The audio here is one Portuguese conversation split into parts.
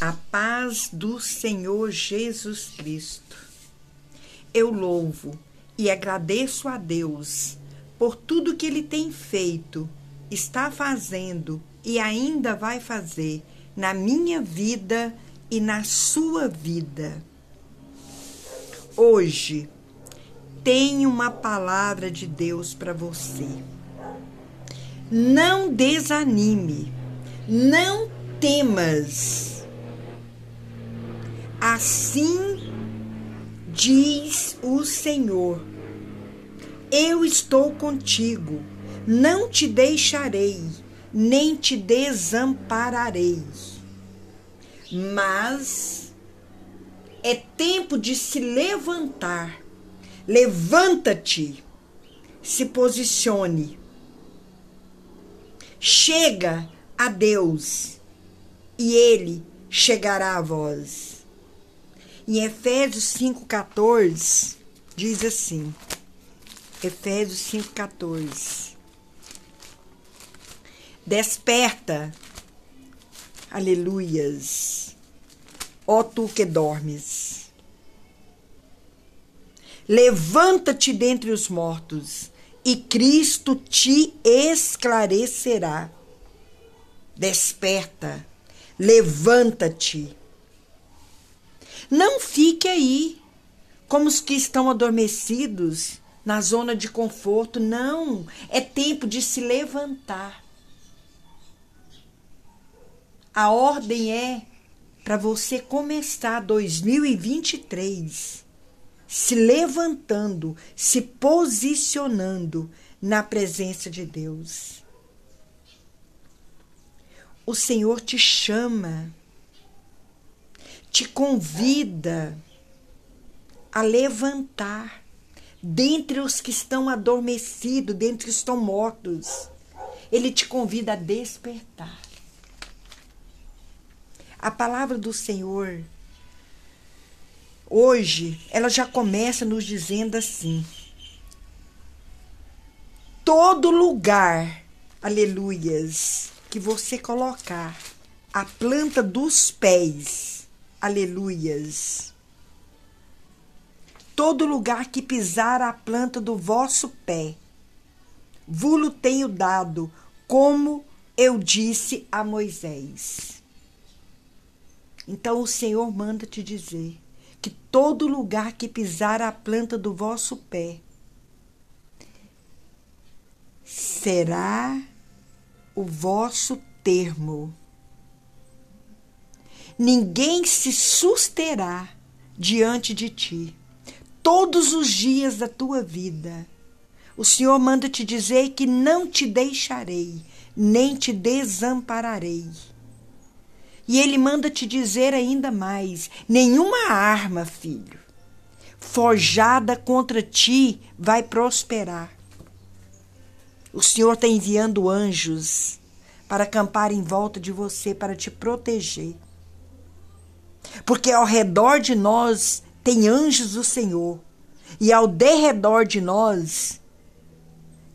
A paz do Senhor Jesus Cristo. Eu louvo e agradeço a Deus por tudo que Ele tem feito, está fazendo e ainda vai fazer na minha vida e na sua vida. Hoje, tenho uma palavra de Deus para você. Não desanime, não temas Assim diz o Senhor: Eu estou contigo, não te deixarei, nem te desampararei. Mas é tempo de se levantar. Levanta-te, se posicione. Chega a Deus e Ele chegará a vós. Em Efésios 5,14, diz assim: Efésios 5,14. Desperta, aleluias, ó tu que dormes. Levanta-te dentre os mortos, e Cristo te esclarecerá. Desperta, levanta-te não fique aí como os que estão adormecidos na zona de conforto. Não, é tempo de se levantar. A ordem é para você começar 2023 se levantando, se posicionando na presença de Deus. O Senhor te chama te convida a levantar dentre os que estão adormecidos, dentre os que estão mortos. Ele te convida a despertar. A palavra do Senhor, hoje, ela já começa nos dizendo assim: todo lugar, aleluias, que você colocar a planta dos pés, Aleluias. Todo lugar que pisar a planta do vosso pé, vulo tenho dado, como eu disse a Moisés. Então o Senhor manda te dizer que todo lugar que pisar a planta do vosso pé será o vosso termo ninguém se susterá diante de ti todos os dias da tua vida. O Senhor manda te dizer que não te deixarei, nem te desampararei. E ele manda te dizer ainda mais: nenhuma arma, filho, forjada contra ti vai prosperar. O Senhor está enviando anjos para acampar em volta de você, para te proteger. Porque ao redor de nós tem anjos do Senhor, e ao derredor de nós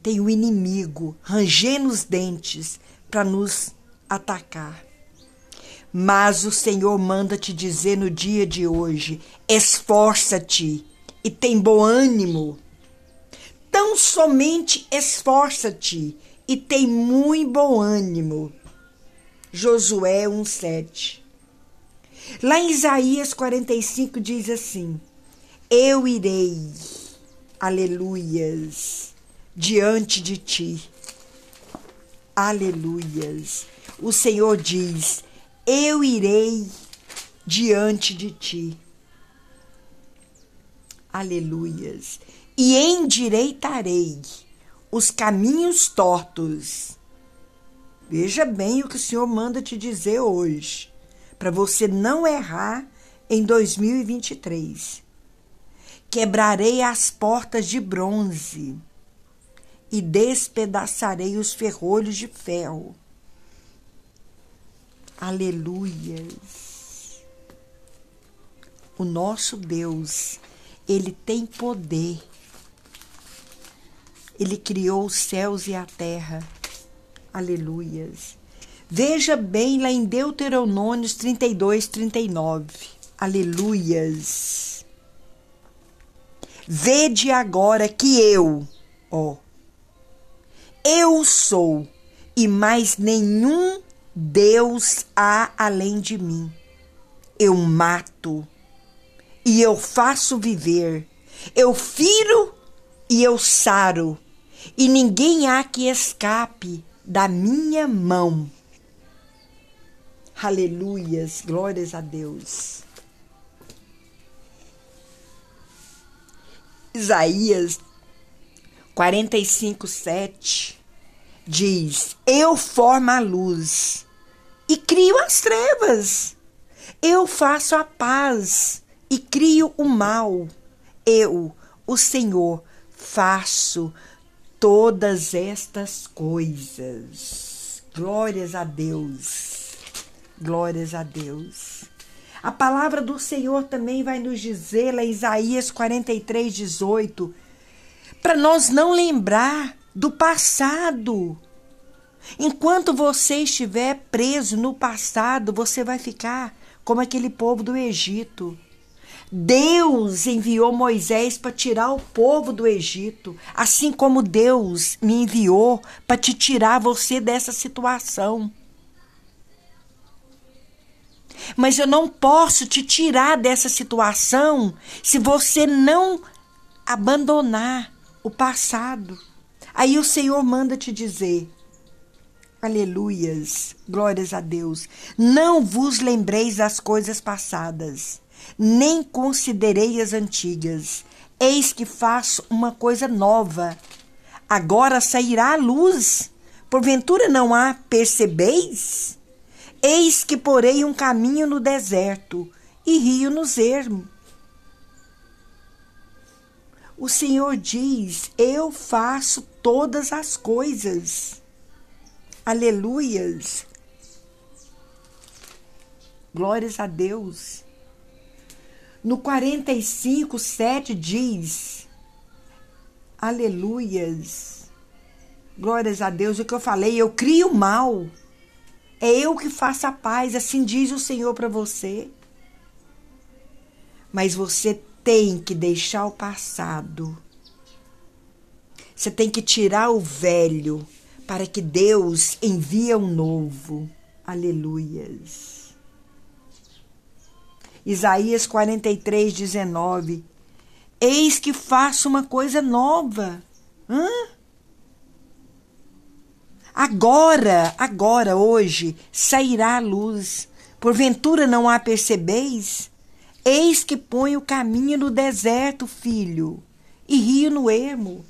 tem o inimigo rangendo os dentes para nos atacar. Mas o Senhor manda te dizer no dia de hoje: esforça-te e tem bom ânimo. Tão somente esforça-te e tem muito bom ânimo. Josué 1,7 Lá em Isaías 45 diz assim: Eu irei, aleluias, diante de ti. Aleluias. O Senhor diz: Eu irei diante de ti. Aleluias. E endireitarei os caminhos tortos. Veja bem o que o Senhor manda te dizer hoje para você não errar em 2023. Quebrarei as portas de bronze e despedaçarei os ferrolhos de ferro. Aleluias. O nosso Deus, ele tem poder. Ele criou os céus e a terra. Aleluias. Veja bem lá em Deuteronômios 32, 39. Aleluias. Vede agora que eu, ó, eu sou, e mais nenhum Deus há além de mim. Eu mato e eu faço viver. Eu firo e eu saro, e ninguém há que escape da minha mão. Aleluias, glórias a Deus. Isaías 45, 7 diz: Eu formo a luz e crio as trevas. Eu faço a paz e crio o mal. Eu, o Senhor, faço todas estas coisas. Glórias a Deus. Glórias a Deus. A palavra do Senhor também vai nos dizer, lá Isaías 43, 18, para nós não lembrar do passado. Enquanto você estiver preso no passado, você vai ficar como aquele povo do Egito. Deus enviou Moisés para tirar o povo do Egito, assim como Deus me enviou para te tirar você dessa situação. Mas eu não posso te tirar dessa situação se você não abandonar o passado. Aí o Senhor manda te dizer: Aleluias, glórias a Deus. Não vos lembreis das coisas passadas nem considerei as antigas. Eis que faço uma coisa nova. Agora sairá a luz. Porventura não há, percebeis? Eis que porei um caminho no deserto e rio no ermos. O Senhor diz: Eu faço todas as coisas. Aleluias. Glórias a Deus. No 45, 7 diz: Aleluias. Glórias a Deus. O que eu falei, eu crio mal. É eu que faço a paz, assim diz o Senhor para você. Mas você tem que deixar o passado. Você tem que tirar o velho para que Deus envie o novo. Aleluias. Isaías 43, 19. Eis que faço uma coisa nova. Hã? Agora, agora, hoje, sairá a luz. Porventura não a percebeis? Eis que põe o caminho no deserto, filho, e rio no ermo.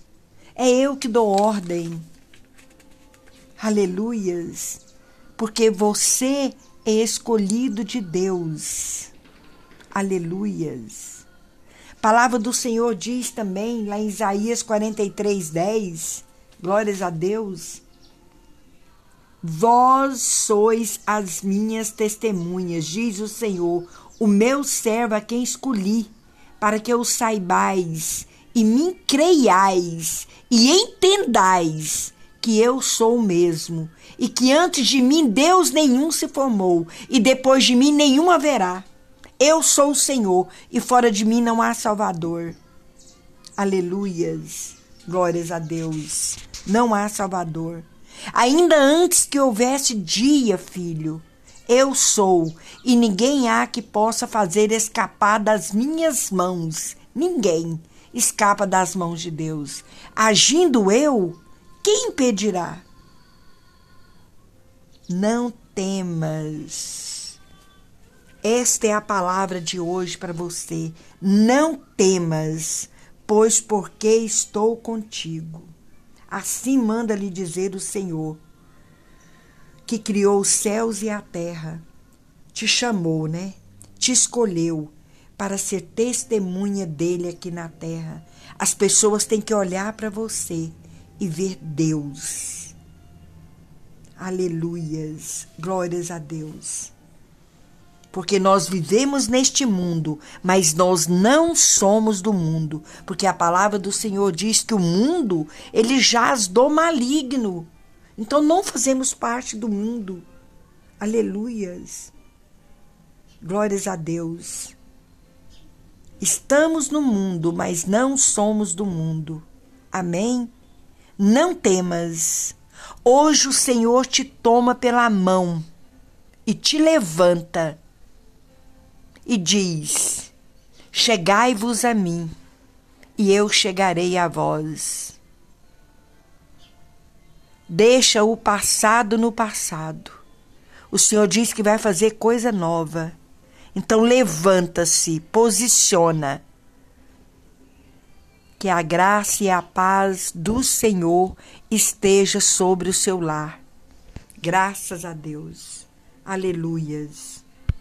É eu que dou ordem. Aleluias. Porque você é escolhido de Deus. Aleluias. Palavra do Senhor diz também, lá em Isaías 43, 10, glórias a Deus. Vós sois as minhas testemunhas, diz o Senhor, o meu servo a quem escolhi, para que o saibais e me creiais e entendais que eu sou o mesmo, e que antes de mim Deus nenhum se formou, e depois de mim nenhum haverá. Eu sou o Senhor e fora de mim não há Salvador. Aleluias. Glórias a Deus. Não há Salvador. Ainda antes que houvesse dia, filho, eu sou, e ninguém há que possa fazer escapar das minhas mãos. Ninguém escapa das mãos de Deus. Agindo eu, quem impedirá? Não temas. Esta é a palavra de hoje para você. Não temas, pois porque estou contigo. Assim manda lhe dizer o Senhor, que criou os céus e a terra. Te chamou, né? Te escolheu para ser testemunha dele aqui na terra. As pessoas têm que olhar para você e ver Deus. Aleluias. Glórias a Deus porque nós vivemos neste mundo, mas nós não somos do mundo, porque a palavra do Senhor diz que o mundo ele jaz do maligno. Então não fazemos parte do mundo. Aleluias. Glórias a Deus. Estamos no mundo, mas não somos do mundo. Amém? Não temas. Hoje o Senhor te toma pela mão e te levanta e diz: Chegai-vos a mim, e eu chegarei a vós. Deixa o passado no passado. O Senhor diz que vai fazer coisa nova. Então levanta-se, posiciona. Que a graça e a paz do Senhor esteja sobre o seu lar. Graças a Deus. Aleluias.